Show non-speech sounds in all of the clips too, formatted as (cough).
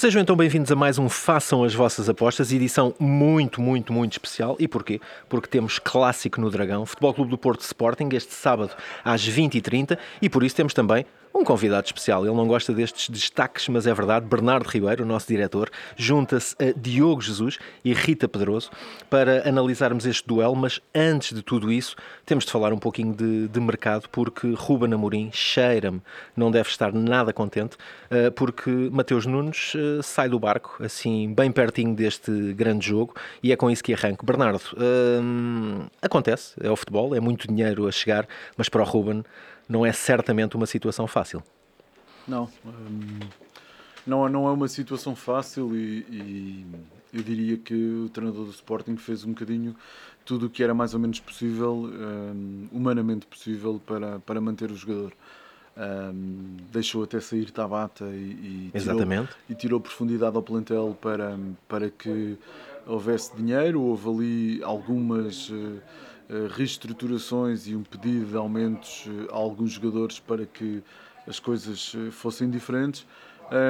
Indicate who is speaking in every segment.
Speaker 1: Sejam então bem-vindos a mais um Façam as Vossas Apostas, edição muito, muito, muito especial. E porquê? Porque temos clássico no Dragão, Futebol Clube do Porto Sporting, este sábado às 20h30, e por isso temos também um convidado especial. Ele não gosta destes destaques, mas é verdade. Bernardo Ribeiro, o nosso diretor, junta-se a Diogo Jesus e Rita Pedroso para analisarmos este duelo. Mas antes de tudo isso, temos de falar um pouquinho de, de mercado, porque Ruben Amorim cheira-me, não deve estar nada contente, eh, porque Mateus Nunes eh, sai do barco, assim, bem pertinho deste grande jogo, e é com isso que arranco. Bernardo, hum, acontece, é o futebol, é muito dinheiro a chegar, mas para o Ruben não é certamente uma situação fácil.
Speaker 2: Não, hum, não, não é uma situação fácil e, e, eu diria que o treinador do Sporting fez um bocadinho tudo o que era mais ou menos possível, hum, humanamente possível, para, para manter o jogador. Um, deixou até sair Tabata e, e, tirou, e tirou profundidade ao plantel para, para que houvesse dinheiro. Houve ali algumas. Uh, reestruturações e um pedido de aumentos eh, a alguns jogadores para que as coisas eh, fossem diferentes.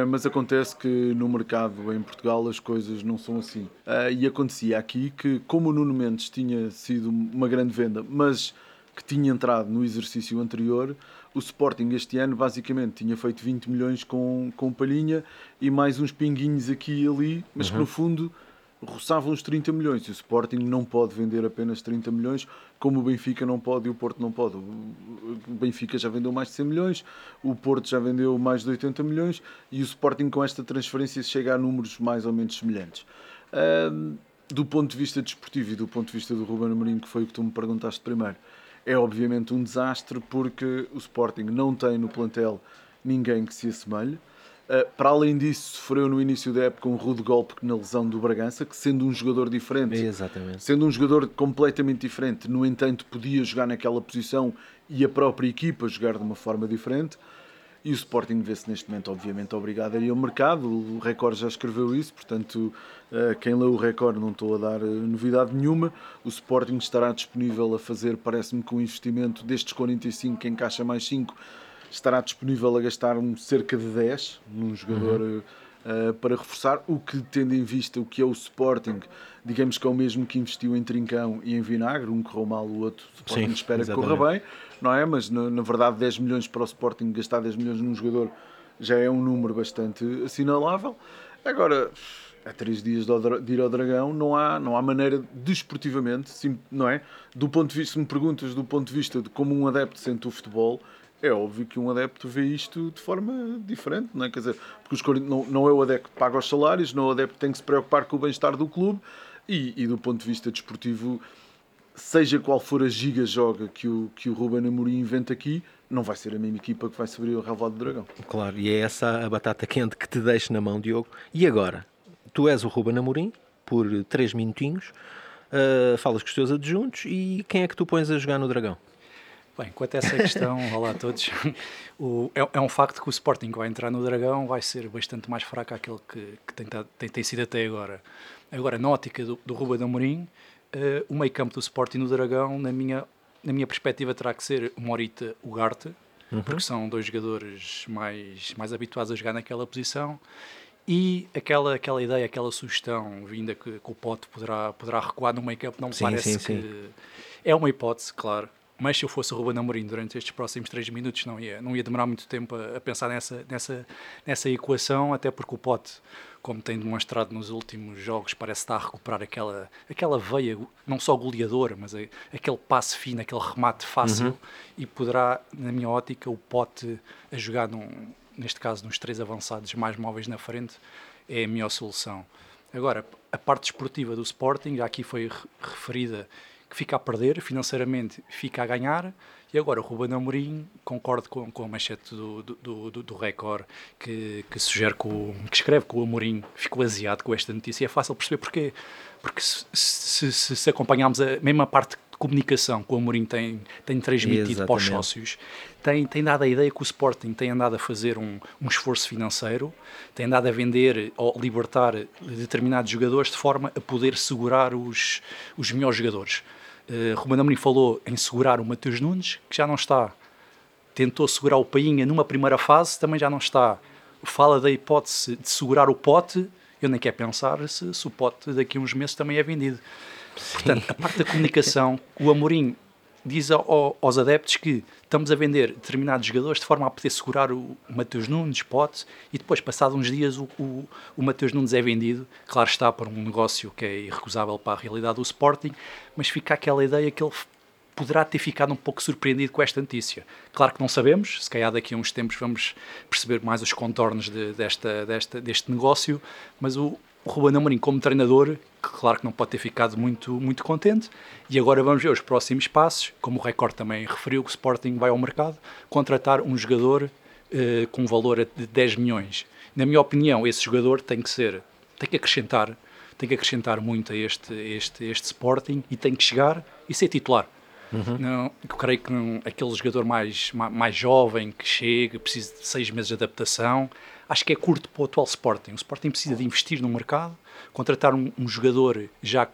Speaker 2: mas acontece que no mercado em Portugal as coisas não são assim. e acontecia aqui que, como o Nuno Mendes tinha sido uma grande venda, mas que tinha entrado no exercício anterior, o Sporting este ano basicamente tinha feito 20 milhões com, com Palhinha e mais uns pinguinhos aqui e ali, mas uhum. que no fundo roçavam os 30 milhões. E o Sporting não pode vender apenas 30 milhões, como o Benfica não pode e o Porto não pode. O Benfica já vendeu mais de 100 milhões, o Porto já vendeu mais de 80 milhões e o Sporting com esta transferência chega a números mais ou menos semelhantes. do ponto de vista desportivo e do ponto de vista do Ruben Amorim, que foi o que tu me perguntaste primeiro, é obviamente um desastre porque o Sporting não tem no plantel ninguém que se assemelhe. Uh, para além disso, sofreu no início da época um rude golpe na lesão do Bragança, que sendo um jogador diferente,
Speaker 1: Exatamente.
Speaker 2: sendo um jogador completamente diferente, no entanto, podia jogar naquela posição e a própria equipa jogar de uma forma diferente. E o Sporting vê-se neste momento, obviamente, obrigado a ir ao mercado. O Record já escreveu isso, portanto, uh, quem leu o Record não estou a dar uh, novidade nenhuma. O Sporting estará disponível a fazer, parece-me, com um investimento destes 45 que encaixa mais 5 estará disponível a gastar um cerca de 10 num jogador uhum. uh, para reforçar, o que tendo em vista o que é o Sporting, digamos que é o mesmo que investiu em Trincão e em Vinagre, um correu mal, o outro o Sporting Sim, espera exatamente. que corra bem, não é? Mas na, na, verdade 10 milhões para o Sporting, gastar 10 milhões num jogador já é um número bastante assinalável. Agora, a três dias de ir ao Dragão, não há, não há maneira desportivamente, não é? Do ponto de vista, se me perguntas do ponto de vista de como um adepto sente o futebol, é óbvio que um adepto vê isto de forma diferente, não é? Quer dizer, porque os, não, não é o adepto que paga os salários, não é o adepto que tem que se preocupar com o bem-estar do clube e, e, do ponto de vista desportivo, seja qual for a giga-joga que o, que o Ruben Amorim inventa aqui, não vai ser a mesma equipa que vai subir o relevado do Dragão.
Speaker 1: Claro, e é essa a batata quente que te deixo na mão, Diogo. E agora? Tu és o Ruben Amorim, por três minutinhos, uh, falas com os teus adjuntos e quem é que tu pões a jogar no Dragão?
Speaker 3: Bem, quanto a essa questão, (laughs) olá a todos, o, é, é, um facto que o Sporting vai entrar no Dragão vai ser bastante mais fraco aquele que, que tem, tem, tem, sido até agora. Agora, na ótica do, do Ruba de Amorim, uh, o meio campo do Sporting no Dragão, na minha, na minha perspectiva, terá que ser o Morita Ugarte, uhum. porque são dois jogadores mais, mais habituados a jogar naquela posição. E aquela, aquela ideia, aquela sugestão vinda que, que o Pote poderá, poderá recuar no meio campo, não me sim, parece sim, que. Sim. É uma hipótese, claro mas se eu fosse o Ruben Amorim durante estes próximos três minutos não ia, não ia demorar muito tempo a, a, pensar nessa, nessa, nessa equação, até porque o Pote, como tem demonstrado nos últimos jogos, parece estar a recuperar aquela, aquela veia, não só goleadora, mas a, aquele passe fino, aquele remate fácil, uhum. e poderá, na minha ótica, o Pote a jogar, num, neste caso, nos três avançados mais móveis na frente, é a melhor solução. Agora, a parte esportiva do Sporting, já aqui foi referida que fica a perder, financeiramente fica a ganhar. E agora o Ruben Amorim, concordo com, com a manchete do, do, do, do Record, que, que sugere que, o, que escreve que o Amorim ficou aziado com esta notícia. É fácil perceber porquê. Porque se, se, se, se acompanharmos a mesma parte comunicação que o Amorim tem, tem transmitido Exatamente. para os sócios, tem, tem dado a ideia que o Sporting tem andado a fazer um, um esforço financeiro, tem andado a vender ou libertar determinados jogadores de forma a poder segurar os, os melhores jogadores. Uh, Ruben Amorim falou em segurar o Mateus Nunes, que já não está. Tentou segurar o Painha numa primeira fase, também já não está. fala da hipótese de segurar o pote, eu nem quero pensar se, se o pote daqui a uns meses também é vendido. Sim. Portanto, a parte da comunicação, o Amorim diz ao, aos adeptos que estamos a vender determinados jogadores de forma a poder segurar o, o Mateus Nunes, Pote, e depois, passados uns dias, o, o, o Mateus Nunes é vendido. Claro está, por um negócio que é irrecusável para a realidade do Sporting, mas fica aquela ideia que ele poderá ter ficado um pouco surpreendido com esta notícia. Claro que não sabemos, se calhar daqui a uns tempos vamos perceber mais os contornos de, desta, desta, deste negócio, mas o, o Ruben Amorim como treinador, que claro que não pode ter ficado muito, muito contente, e agora vamos ver os próximos passos, como o Record também referiu, que o Sporting vai ao mercado contratar um jogador eh, com um valor de 10 milhões. Na minha opinião, esse jogador tem que ser, tem que acrescentar, tem que acrescentar muito a este, este, este Sporting e tem que chegar e ser titular. Uhum. Não, eu creio que não, aquele jogador mais, mais, mais jovem que chega, precisa de seis meses de adaptação, acho que é curto para o atual Sporting. O Sporting precisa de investir no mercado, contratar um, um jogador já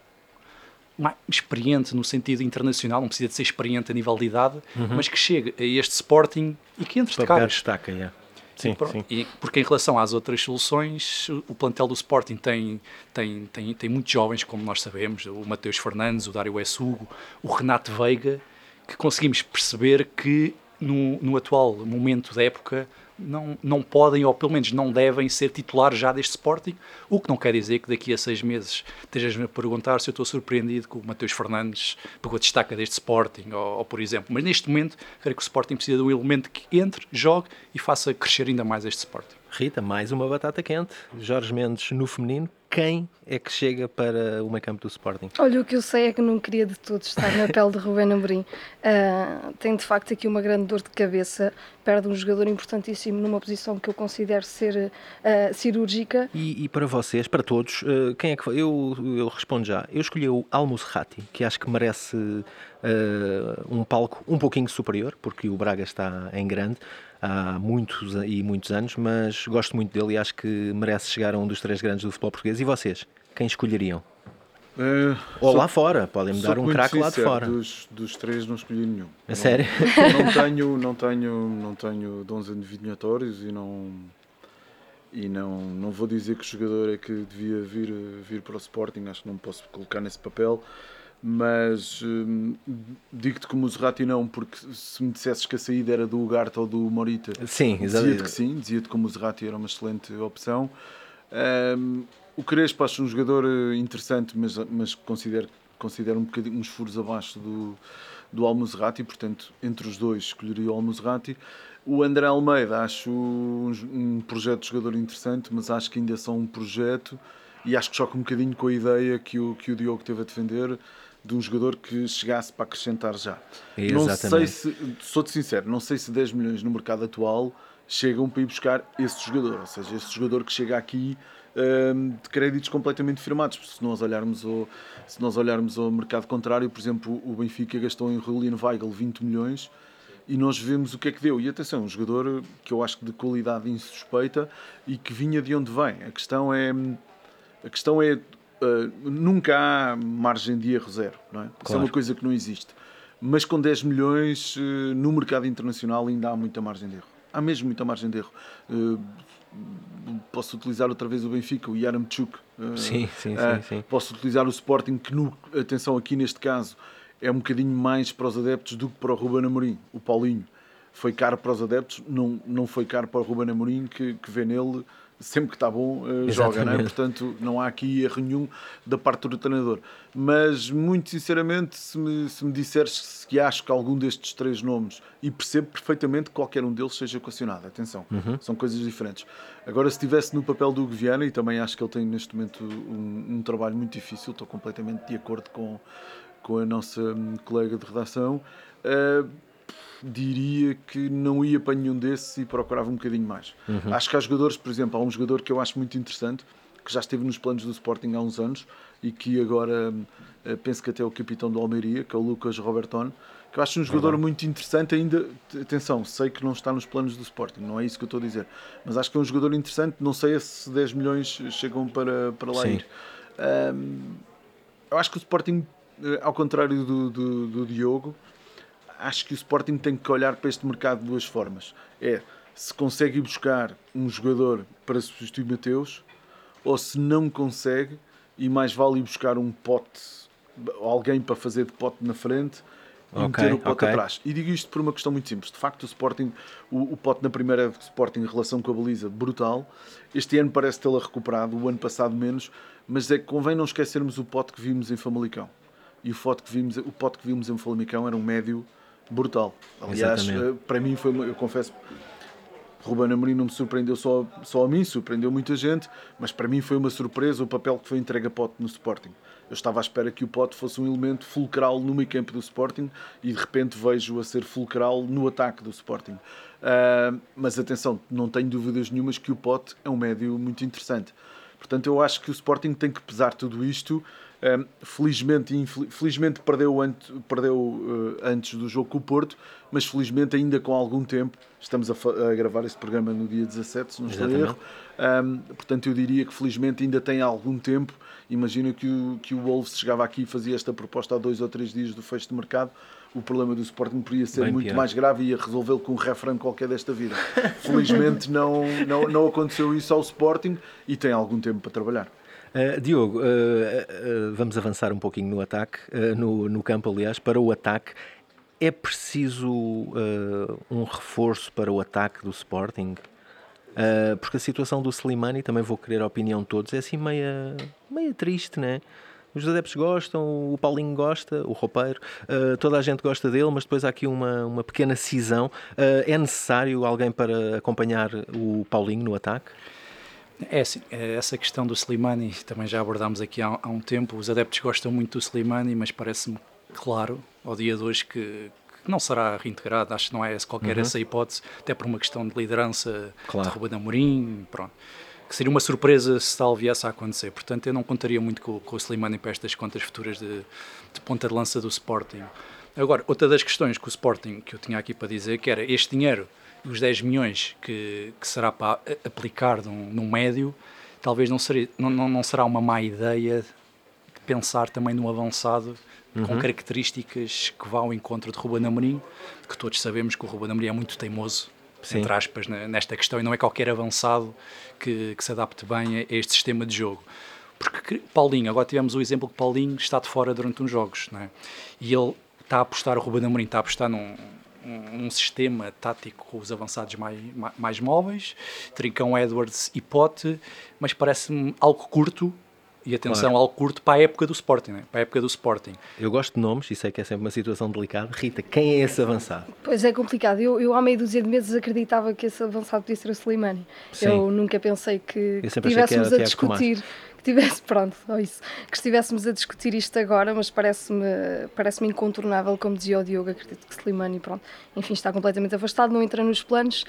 Speaker 3: mais experiente no sentido internacional, não precisa de ser experiente a nível de idade, uhum. mas que chegue a este Sporting e que entre de cara.
Speaker 1: destaca, yeah. Sim,
Speaker 3: sim. E porque em relação às outras soluções, o plantel do Sporting tem, tem, tem, tem muitos jovens, como nós sabemos, o Mateus Fernandes, o Dário Essugo, o Renato Veiga, que conseguimos perceber que no, no atual momento da época não, não podem, ou pelo menos não devem, ser titulares já deste Sporting, o que não quer dizer que daqui a seis meses estejas-me a perguntar se eu estou surpreendido com o Mateus Fernandes pegou destaca deste Sporting, ou, ou, por exemplo. Mas neste momento, creio que o Sporting precisa de um elemento que entre, jogue e faça crescer ainda mais este Sporting.
Speaker 1: Rita, mais uma batata quente. Jorge Mendes no feminino. Quem é que chega para o meio campo do Sporting?
Speaker 4: Olha, o que eu sei é que não queria de todos estar na pele de Rubén Amorim. Uh, tem de facto aqui uma grande dor de cabeça. Perde um jogador importantíssimo numa posição que eu considero ser uh, cirúrgica.
Speaker 1: E, e, para vocês, para todos, uh, quem é que? Eu, eu respondo já. Eu escolhi o Almusrati, que acho que merece um palco um pouquinho superior, porque o Braga está em grande há muitos e muitos anos, mas gosto muito dele e acho que merece chegar a um dos três grandes do futebol português. E vocês, quem escolheriam? Uh, Ou sou, lá fora, podem-me dar um craque lá de fora.
Speaker 2: Dos, dos três não escolhi nenhum.
Speaker 1: É não, sério?
Speaker 2: Não tenho, não tenho, não tenho dons adivinhatórios e não e não, não vou dizer que o jogador é que devia vir, vir para o Sporting, acho que não posso colocar nesse papel mas hum, digo-te como o Zerrati não, porque se me dissesses que a saída era do Ugarte ou do Morita,
Speaker 1: sim,
Speaker 2: dizia-te que sim, dizia-te como o Zerrati era uma excelente opção. Um, o Crespo acho um jogador eh, interessante, mas, mas considero, considero um bocadinho uns furos abaixo do, do Almuzerati, portanto, entre os dois escolheria o Almuzerati. O André Almeida acho um, um projeto de jogador interessante, mas acho que ainda é só um projeto e acho que choca um bocadinho com a ideia que o, que o Diogo teve a defender de um jogador que chegasse para acrescentar já. Exatamente. Não sei se, sou-te sincero, não sei se 10 milhões no mercado atual chegam para ir buscar esse jogador, ou seja, esse jogador que chega aqui um, de créditos completamente firmados. Se nós olharmos ao, se nós olharmos ao mercado contrário, por exemplo, o Benfica gastou em Julian Weigl 20 milhões e nós vemos o que é que deu. E atenção, um jogador que eu acho que de qualidade insuspeita e que vinha de onde vem. A questão é a questão é Uh, nunca há margem de erro zero, não é? Claro. Isso é uma coisa que não existe. Mas com 10 milhões uh, no mercado internacional ainda há muita margem de erro. Há mesmo muita margem de erro. Uh, posso utilizar outra vez o Benfica, o Yaramchuk.
Speaker 1: sim, sim, sim, sim,
Speaker 2: Posso utilizar o Sporting, que, no, atenção, aqui neste caso, é um bocadinho mais para os adeptos do que para o Ruben Amorim, o Paulinho. Foi caro para os adeptos, não, não foi caro para o Ruben Amorim, que, que vê nele sempre que está bom, uh, joga, não é? Portanto, não há aqui erro nenhum da parte do treinador. Mas, muito sinceramente, se me, se me disseres que acho que algum destes três nomes, e percebo perfeitamente que qualquer um deles seja equacionado, atenção, uhum. são coisas diferentes. Agora, se estivesse no papel do Guiana, e também acho que ele tem neste momento um, um trabalho muito difícil, estou completamente de acordo com, com a nossa hum, colega de redação. Uh, diria que não ia para nenhum desses e procurava um bocadinho mais. Uhum. Acho que há jogadores, por exemplo, há um jogador que eu acho muito interessante, que já esteve nos planos do Sporting há uns anos e que agora uh, penso que até é o capitão do Almeria, que é o Lucas Roberton, que eu acho um jogador uhum. muito interessante ainda, atenção, sei que não está nos planos do Sporting, não é isso que eu estou a dizer, mas acho que é um jogador interessante, não sei se 10 milhões chegam para, para lá Sim. ir. Um, eu acho que o Sporting, eh, ao contrário do, do, do Diogo, acho que o Sporting tem que olhar para este mercado de duas formas. É se consegue buscar um jogador para substituir Mateus ou se não consegue e mais vale ir buscar um pote, alguém para fazer de pote na frente e
Speaker 1: Ok,
Speaker 2: meter o pote
Speaker 1: ok.
Speaker 2: atrás. E digo isto por uma questão muito simples. De facto, o Sporting, o, o pote na primeira Sporting em relação com a baliza, brutal. Este ano parece tê-la recuperado, o ano passado menos, mas é que convém não esquecermos o pote que vimos em Famalicão. E o pote que vimos, o pote que vimos em Famalicão era um médio brutal. Aliás,
Speaker 1: Exatamente.
Speaker 2: eh, para mim foi, eu confesso, Ruben Amorim não me surpreendeu só, só a mim, surpreendeu muita gente, mas para mim foi uma surpresa o papel que foi entregue a Pote no Sporting. Eu estava à espera que o Pote fosse um elemento fulcral no meio campo do Sporting e de repente vejo-o a ser fulcral no ataque do Sporting. Ah, mas atenção, não tenho dúvidas nenhumas que o Pote é um médio muito interessante. Portanto, eu acho que o Sporting tem que pesar tudo isto. Um, felizmente, infel- felizmente perdeu, ante- perdeu uh, antes do jogo com o Porto, mas felizmente ainda com algum tempo. Estamos a, a gravar este programa no dia 17, se não estou erro. Um, portanto, eu diria que felizmente ainda tem algum tempo. Imagina que o, que o Wolves chegava aqui e fazia esta proposta há dois ou três dias do fecho de mercado. O problema do Sporting poderia ser
Speaker 1: Bem
Speaker 2: muito
Speaker 1: pior.
Speaker 2: mais grave e ia resolvê-lo com um refrão qualquer desta vida. (laughs) Felizmente não, não, não aconteceu isso ao Sporting e tem algum tempo para trabalhar.
Speaker 1: Uh, Diogo, uh, uh, vamos avançar um pouquinho no ataque, no, no campo, aliás, para o ataque. É preciso um reforço para o ataque do Sporting? Porque a situação do Slimani, também vou querer a opinião de todos, é assim meia, meia triste, né? Os adeptos gostam, o Paulinho gosta, o roupeiro, uh, toda a gente gosta dele, mas depois há aqui uma, uma pequena cisão. Uh, é necessário alguém para acompanhar o Paulinho no ataque?
Speaker 3: É assim, é essa questão do Slimani também já abordámos aqui há, há um tempo. Os adeptos gostam muito do Slimani, mas parece-me claro ao dia de hoje que, não será reintegrado. Acho que não é qualquer essa hipótese, até por uma questão de liderança
Speaker 1: Claro.
Speaker 3: de Ruben Amorim. Pronto. Que seria uma surpresa se tal viesse a acontecer. Portanto, eu não contaria muito com, com o Slimani para estas contas futuras de, de ponta de lança do Sporting. Agora, outra das questões que o Sporting, que eu tinha aqui para dizer, que era este dinheiro, os 10 milhões que, que será para aplicar num, num médio, talvez não, seria, não, não, não será uma má ideia de pensar também num avançado com características que vá ao encontro de Ruben Amorim, que todos sabemos que o Ruben Amorim é muito teimoso,
Speaker 1: Sim.
Speaker 3: entre aspas, ne- nesta questão, e não é qualquer avançado que, que se adapte bem a este sistema de jogo. Porque que- Paulinho, agora tivemos o exemplo que Paulinho está de fora durante uns jogos, não é? e ele está a apostar, o Ruben Amorim está a apostar num, um, um sistema tático com os avançados mais, ma- mais móveis, Trincão, Edwards e Pote, mas parece-me algo curto, e atenção,
Speaker 1: Claro.
Speaker 3: algo curto para a época do Sporting, não é? para a época do Sporting.
Speaker 1: Eu gosto de nomes e sei que é sempre uma situação delicada. Rita, quem é esse avançado?
Speaker 4: Pois é complicado. Eu, eu há meia dúzia de meses acreditava que esse avançado podia ser o Slimani.
Speaker 1: Sim.
Speaker 4: Eu nunca pensei que,
Speaker 1: Eu
Speaker 4: que
Speaker 1: sempre achei que era
Speaker 4: estivéssemos a discutir. Tivesse, (laughs) pronto, só isso. Que estivéssemos a discutir isto agora, mas parece-me parece incontornável, como dizia o Diogo, acredito que Slimani, pronto, enfim, está completamente afastado, não entra nos planos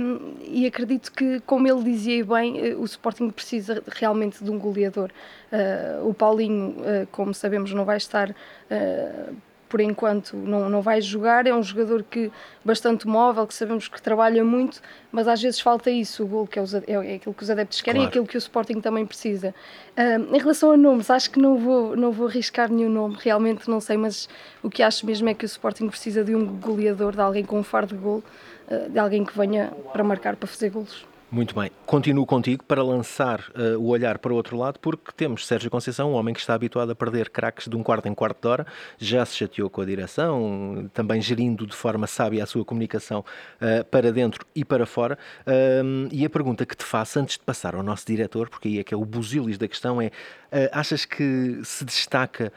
Speaker 4: hum, e acredito que, como ele dizia bem, eh, o Sporting precisa realmente de um goleador. Ah, o Paulinho, ah, como sabemos, não vai estar ah, por enquanto não, não vai jogar, é um jogador que bastante móvel, que sabemos que trabalha muito, mas às vezes falta isso, o gol que é, os, é, é aquilo que os adeptos querem e
Speaker 1: Claro.
Speaker 4: aquilo que o Sporting também precisa. Em relação a nomes, acho que não vou, não vou arriscar nenhum nome, realmente não sei, mas o que acho mesmo é que o Sporting precisa de um goleador, de alguém com um faro de gol, ah, de alguém que venha para marcar, para fazer golos.
Speaker 1: Muito bem. Continuo contigo para lançar eh, o olhar para o outro lado, porque temos Sérgio Conceição, um homem que está habituado a perder craques de um quarto em quarto de hora, já se chateou com a direção, também gerindo de forma sábia a sua comunicação eh, para dentro e para fora. Ahm, e a pergunta que te faço antes de passar ao nosso diretor, porque aí é que é o busilis da questão, é eh, achas que se destaca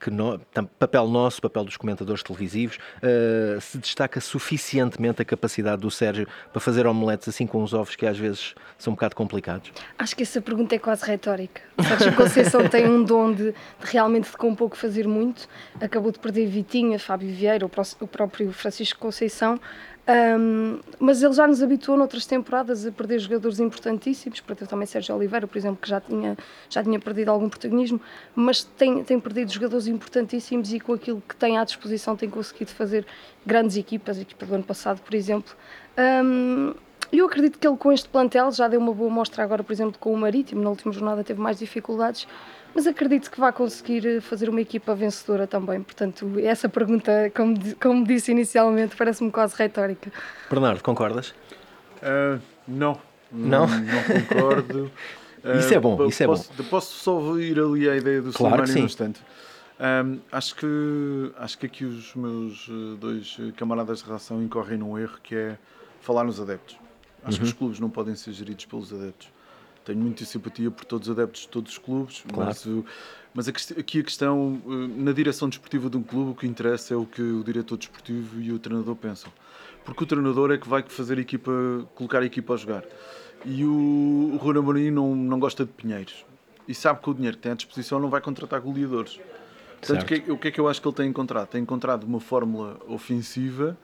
Speaker 1: que no- papel nosso, papel dos comentadores televisivos, se destaca suficientemente a capacidade do Sérgio para fazer omeletes assim com os ovos que às vezes são um bocado complicados?
Speaker 4: Acho que essa pergunta é quase retórica. Sérgio Conceição tem um dom de, de realmente de com pouco fazer muito. Acabou de perder Vitinha, Fábio Vieira, o, pró- o próprio Francisco Conceição. Ahm, mas ele já nos habituou noutras temporadas a perder jogadores importantíssimos, perdeu também Sérgio Oliveira, por exemplo, que já tinha, já tinha perdido algum protagonismo, mas tem, tem perdido jogadores importantíssimos e com aquilo que tem à disposição tem conseguido fazer grandes equipas, a equipa do ano passado, por exemplo. Ahm, eu acredito que ele com este plantel já deu uma boa mostra agora, por exemplo, com o Marítimo, na última jornada teve mais dificuldades, mas acredito que vai conseguir eh, fazer uma equipa vencedora também. Portanto, essa pergunta, como, como disse inicialmente, parece-me quase retórica.
Speaker 1: Bernardo, concordas?
Speaker 2: Uh, não.
Speaker 1: Não?
Speaker 2: Não concordo. (laughs)
Speaker 1: isso é bom, isso é
Speaker 2: posso,
Speaker 1: bom.
Speaker 2: Posso só ir ali a ideia do
Speaker 1: claro
Speaker 2: Slimani no instante. Um, acho, que, acho que aqui os meus dois camaradas de relação incorrem num erro que é falar nos adeptos. Acho uhum. que os clubes não podem ser geridos pelos adeptos. Tenho muita simpatia por todos os adeptos de todos os clubes, claro. mas, mas aqui a questão, na direção desportiva de um clube, o que interessa é o que o diretor desportivo e o treinador pensam. Porque o treinador é que vai fazer a equipa, colocar a equipa a jogar. E o, o Rui Amorim não, não gosta de pinheiros. E sabe que o dinheiro que tem à disposição não vai contratar goleadores. Portanto, o que, o que é que eu acho que ele tem encontrado? Tem encontrado uma fórmula ofensiva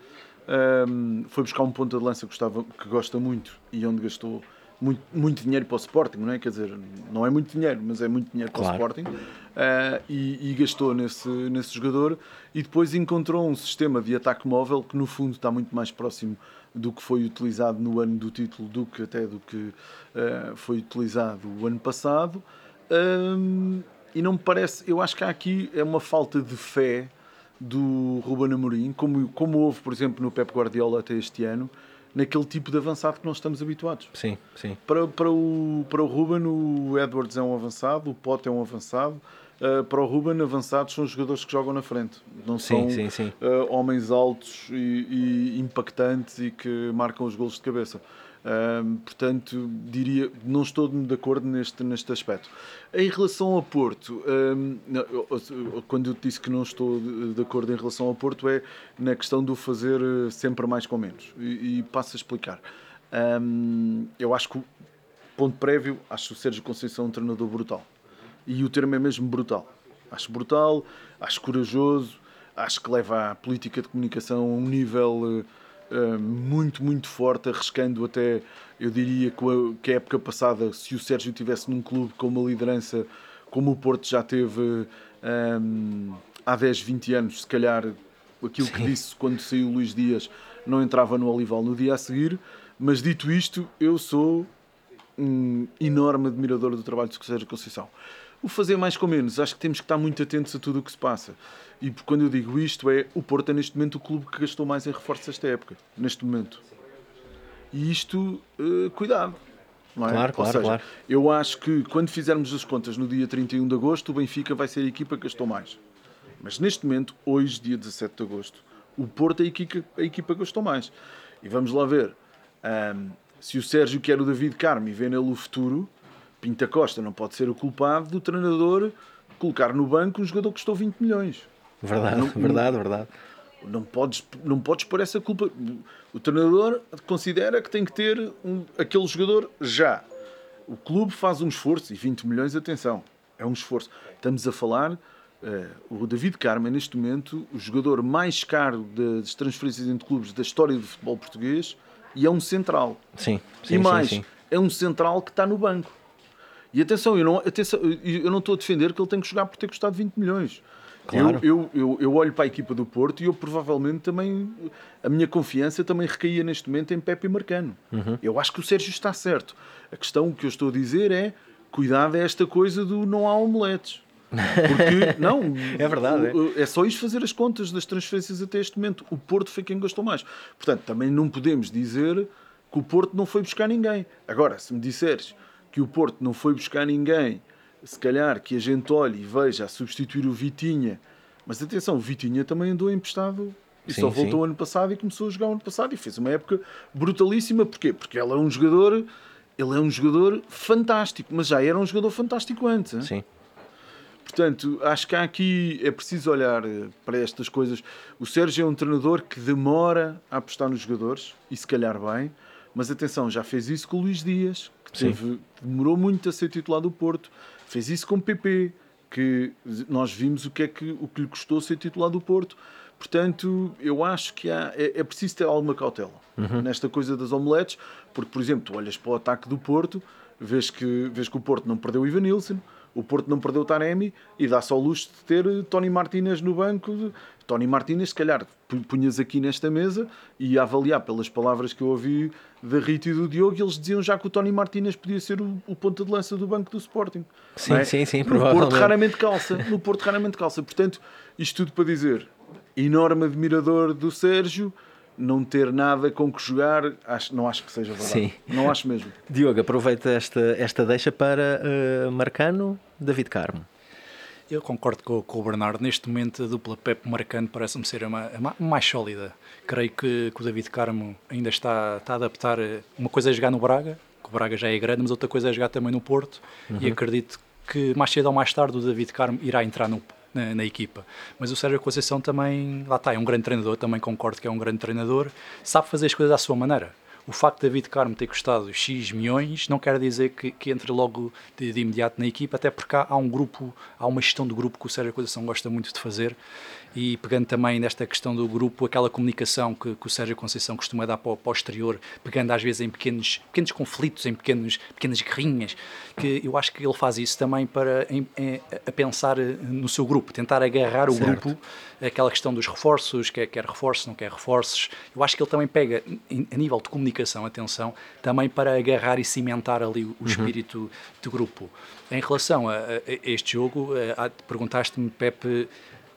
Speaker 2: um, foi buscar um ponto de lança que, gostava, que gosta muito e onde gastou muito, muito dinheiro para o Sporting, não é? Quer dizer, não é muito dinheiro, mas é muito dinheiro para o Sporting. Uh, e, e, gastou nesse, nesse jogador e depois encontrou um sistema de ataque móvel que no fundo está muito mais próximo do que foi utilizado no ano do título do que até do que uh, foi utilizado o ano passado. Um, e não me parece, eu acho que há aqui é uma falta de fé do Ruben Amorim, como, como houve, por exemplo, no Pep Guardiola até este ano, naquele tipo de avançado que nós estamos habituados.
Speaker 1: Sim, sim.
Speaker 2: Para, para, o, para o Ruben, o Edwards é um avançado, o Pote é um avançado. Uh, para o Ruben, avançados são os jogadores que jogam na frente. Não
Speaker 1: sim,
Speaker 2: são
Speaker 1: sim, sim.
Speaker 2: Uh, homens altos e, e, impactantes e que marcam os golos de cabeça portanto, diria, não estou de acordo neste, neste aspecto. Em relação ao Porto, um, quando eu disse que não estou de, acordo em relação ao Porto, é na questão do fazer eh, sempre mais com menos. E, e passo a explicar. Um, eu acho que, ponto prévio, acho o Sérgio Conceição um treinador brutal. E o termo é mesmo brutal. Acho brutal, acho corajoso, acho que leva a política de comunicação a um nível eh, muito, muito forte, arriscando até, eu diria que a, que a época passada, se o Sérgio tivesse num clube com uma liderança como o Porto já teve um, eh, há 10, 20 anos, se calhar aquilo Sim. que disse quando saiu o Luís Dias não entrava no Olival no dia a seguir. Mas dito isto, eu sou um enorme admirador do trabalho de Sérgio Conceição. O fazer mais com menos, acho que temos que estar muito atentos a tudo o que se passa. E quando eu digo isto, é o Porto é neste momento o clube que gastou mais em reforços esta época, neste momento. E isto, uh, cuidado.
Speaker 1: É? Claro, claro,
Speaker 2: seja,
Speaker 1: claro.
Speaker 2: Eu acho que quando fizermos as contas no dia 31 de agosto, o Benfica vai ser a equipa que gastou mais. Mas neste momento, hoje, dia 17 de agosto, o Porto é a equipa, a equipa que gastou mais. E vamos lá ver. Um, se o Sérgio quer o David Carmo e vê nele o futuro, Pinta Costa não pode ser o culpado do treinador colocar no banco um jogador que custou 20 milhões.
Speaker 1: Verdade, não, verdade, verdade.
Speaker 2: Não podes, não podes pôr essa culpa. O treinador considera que tem que ter um, aquele jogador já. O clube faz um esforço, e 20 milhões, atenção, é um esforço. Estamos a falar, uh, o David Carmen, neste momento, o jogador mais caro das transferências entre clubes da história do futebol português, e é um central.
Speaker 1: Sim, sim
Speaker 2: E mais,
Speaker 1: sim, sim.
Speaker 2: é um central que está no banco. E atenção, eu não, atenção, eu não estou a defender que ele tem que jogar por ter custado 20 milhões. Claro. Eu, eu, eu, eu, olho para a equipa do Porto e eu provavelmente também, a minha confiança também recaía neste momento em Pepe Marcano. Uhum. Eu acho que o Sérgio está certo. A questão que eu estou a dizer é, cuidado a esta coisa do não há omeletes. Porque, (laughs) não,
Speaker 1: é verdade.
Speaker 2: É. é só isto fazer as contas das transferências até este momento. O Porto foi quem gastou mais. Portanto, também não podemos dizer que o Porto não foi buscar ninguém. Agora, se me disseres que o Porto não foi buscar ninguém se calhar que a gente olhe e veja a substituir o Vitinha. Mas atenção, o Vitinha também andou emprestado e sim, só voltou sim. ano passado e começou a jogar ano passado e fez uma época brutalíssima. Porquê? Porque ele é um jogador, ele é um jogador fantástico, mas já era um jogador fantástico antes. Hein?
Speaker 1: Sim.
Speaker 2: Portanto, acho que há aqui é preciso olhar eh, para estas coisas. O Sérgio é um treinador que demora a apostar nos jogadores e se calhar bem, mas atenção, já fez isso com o Luís Dias, teve, demorou muito a ser titular do Porto. Fez isso com o PP, que nós vimos o que é que, o que lhe custou ser titular do Porto. Portanto, eu acho que há, é, é preciso ter alguma cautela uhum. nesta coisa das omeletes, porque, por exemplo, tu olhas para o ataque do Porto, vês que, vês que o Porto não perdeu o Ivanilson, O Porto não perdeu o Taremi e dá-se ao luxo de ter Tony Martínez no banco. Tony Martínez, se calhar, punhas aqui nesta mesa e a avaliar pelas palavras que eu ouvi da Rita e do Diogo, eles diziam já que o Tony Martínez podia ser o, o ponta de lança do banco do Sporting.
Speaker 1: Sim,
Speaker 2: é?
Speaker 1: sim, sim,
Speaker 2: no
Speaker 1: provavelmente.
Speaker 2: Porto raramente calça. No Porto raramente calça. Portanto, isto tudo para dizer, enorme admirador do Sérgio, não ter nada com que jogar, acho, não acho que seja verdade.
Speaker 1: Sim.
Speaker 2: Não acho mesmo.
Speaker 1: Diogo, aproveita esta, esta deixa para uh, Marcano, David Carmo.
Speaker 3: Eu concordo com, com, o Bernardo. Neste momento, a dupla Pepe Marcano parece-me ser a, a, a, mais sólida. Creio que, que, o David Carmo ainda está, está a adaptar. Uma coisa é jogar no Braga, que o Braga já é grande, mas outra coisa é jogar também no Porto. Uhum. E acredito que mais cedo ou mais tarde o David Carmo irá entrar no, na, na, equipa. Mas o Sérgio Conceição também, lá está, é um grande treinador, também concordo que é um grande treinador, sabe fazer as coisas à sua maneira. O facto de David Carmo ter custado X milhões não quer dizer que, que entre logo de, de, imediato na equipa, até porque há, há, um grupo, há uma gestão do grupo que o Sérgio Conceição gosta muito de fazer e pegando também nesta questão do grupo, aquela comunicação que, que o Sérgio Conceição costuma dar para o, para o exterior, pegando às vezes em pequenos, pequenos conflitos, em pequenos, pequenas guerrinhas, que eu acho que ele faz isso também para em, em, a pensar no seu grupo, tentar agarrar o certo. grupo, aquela questão dos reforços, quer, quer reforços, não quer reforços. Eu acho que ele também pega, a nível de comunicação, atenção, também para agarrar e cimentar ali o, uhum. espírito do grupo. Em relação a, a, a este jogo, perguntaste-me, Pepe,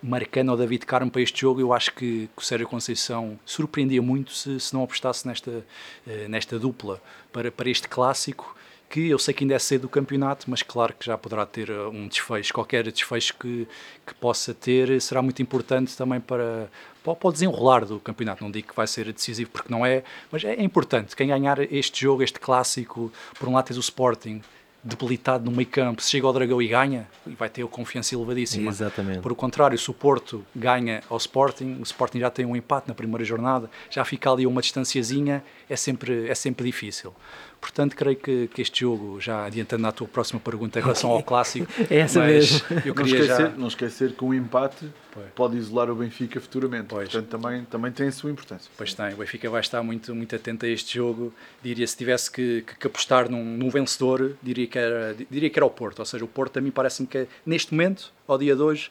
Speaker 3: Marcano ou David Carmo para este jogo, eu acho que, que o Sérgio Conceição surpreendia muito se, se não apostasse nesta, eh, nesta dupla para, para este clássico, que eu sei que ainda é cedo do campeonato, mas claro que já poderá ter eh, um desfecho. Qualquer desfecho que, que possa ter será muito importante também para, para o desenrolar do campeonato. Não digo que vai ser decisivo porque não é, mas é importante. Quem ganhar este jogo, este clássico, por um lado tens o Sporting debilitado no meio campo, se chega ao Dragão e ganha, vai ter confiança elevadíssima.
Speaker 1: Exatamente.
Speaker 3: Por o contrário, se o Porto ganha ao Sporting, o Sporting já tem um empate na primeira jornada, já fica ali uma distanciazinha, é sempre, é sempre difícil. Portanto, creio que, que este jogo, já adiantando na tua próxima pergunta em relação ao clássico, (laughs)
Speaker 1: é essa mesmo.
Speaker 2: Eu queria não, esquecer, já... não esquecer que um empate pois. pode isolar o Benfica futuramente. Pois. Portanto, também, também tem a sua importância.
Speaker 3: Pois tem, o Benfica vai estar muito, muito atento a este jogo. Diria, se tivesse que, que, que apostar num, num, vencedor, diria que, era, diria que era o Porto. Ou seja, o Porto a mim parece-me que neste momento, ao dia de hoje,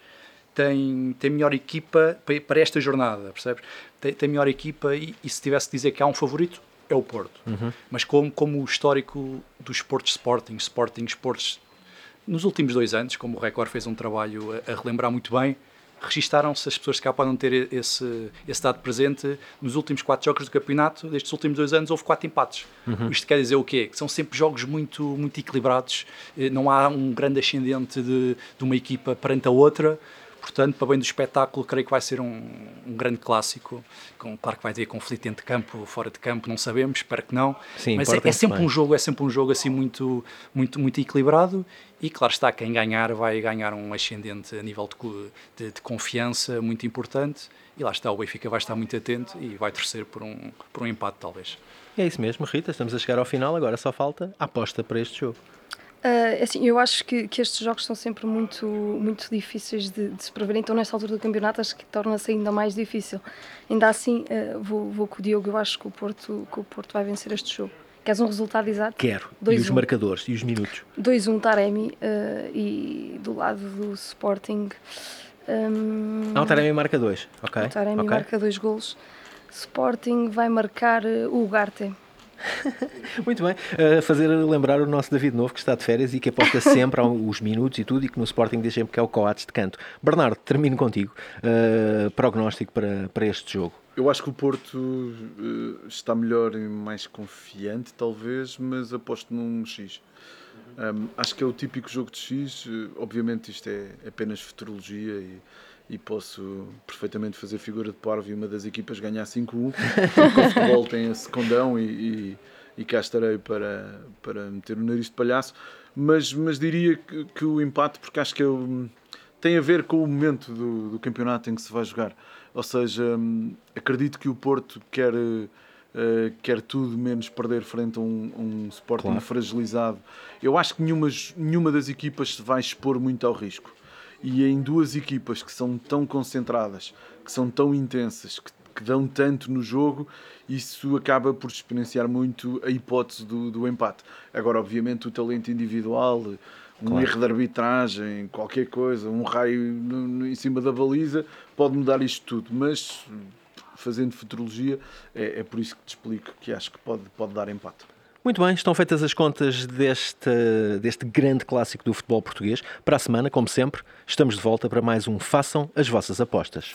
Speaker 3: tem, tem melhor equipa para esta jornada, percebes? Tem, tem melhor equipa e, e se tivesse que dizer que há um favorito, é o Porto.
Speaker 1: Uhum.
Speaker 3: Mas como, como o histórico dos esportes Sporting, Sporting Esportes, nos últimos dois anos, como o Record fez um trabalho a, a relembrar muito bem, registaram-se, as pessoas que cá podem ter esse, esse dado presente, nos últimos quatro jogos do campeonato, destes últimos dois anos, houve quatro empates.
Speaker 1: Uhum.
Speaker 3: Isto quer dizer o quê? Que são sempre jogos muito, muito equilibrados, eh, não há um grande ascendente de, de uma equipa perante a outra, Portanto, para bem do espetáculo, creio que vai ser um, um, grande clássico. Com, claro que vai ter conflito entre campo, fora de campo, não sabemos, espero que não.
Speaker 1: Sim,
Speaker 3: Mas é, é, sempre um jogo, é sempre um jogo assim muito, muito, muito equilibrado. E claro está, quem ganhar vai ganhar um ascendente a nível de, de, de confiança muito importante. E lá está, o Benfica vai estar muito atento e vai torcer por um, por um empate, talvez.
Speaker 1: É isso mesmo, Rita. Estamos a chegar ao final, agora só falta a aposta para este jogo.
Speaker 4: Uh, assim, eu acho que, que, estes jogos são sempre muito, muito difíceis de, de, se prever, então nesta altura do campeonato acho que torna-se ainda mais difícil. Ainda assim, uh, vou, vou com o Diogo, eu acho que o, Porto, que o Porto vai vencer este jogo. Queres um resultado exato?
Speaker 1: Quero. Dois e os um. marcadores e os minutos?
Speaker 4: 2-1 um, Taremi uh, e do lado do Sporting. Um,
Speaker 1: ah, o Taremi marca 2. Ok.
Speaker 4: O Taremi
Speaker 1: okay.
Speaker 4: marca 2 golos. Sporting vai marcar o Ugarte. (laughs)
Speaker 1: Muito bem. Uh, fazer lembrar o nosso David Novo, que está de férias e que aposta sempre os minutos e tudo, e que no Sporting diz sempre que é o Coates de canto. Bernardo, termino contigo. Uh, prognóstico para, para este jogo.
Speaker 2: Eu acho que o Porto uh, está melhor e mais confiante, talvez, mas aposto num X. Um, acho que é o típico jogo de X. obviamente, isto é apenas futurologia e e posso perfeitamente fazer figura de parvo e uma das equipas ganhar 5-1, porque o futebol tem esse condão e, e, e, cá estarei para, para meter o nariz de palhaço, mas, mas diria que, que o empate, porque acho que eu, tem a ver com o momento do, do campeonato em que se vai jogar, ou seja, acredito que o Porto quer... Uh, quer tudo menos perder frente a um, um Sporting claro. fragilizado. Eu acho que nenhuma, nenhuma das equipas se vai expor muito ao risco e em duas equipas que são tão concentradas, que são tão intensas, que, que dão tanto no jogo, isso acaba por experienciar muito a hipótese do, do empate. Agora, obviamente, o talento individual, Um
Speaker 1: Claro.
Speaker 2: erro de arbitragem, qualquer coisa, um raio no- no- em cima da baliza, pode mudar isto tudo. Mas fazendo futurologia, é, é por isso que te explico que acho que pode, pode dar empate.
Speaker 1: Muito bem, estão feitas as contas deste, deste grande clássico do futebol português. Para a semana, como sempre, estamos de volta para mais um Façam as Vossas Apostas.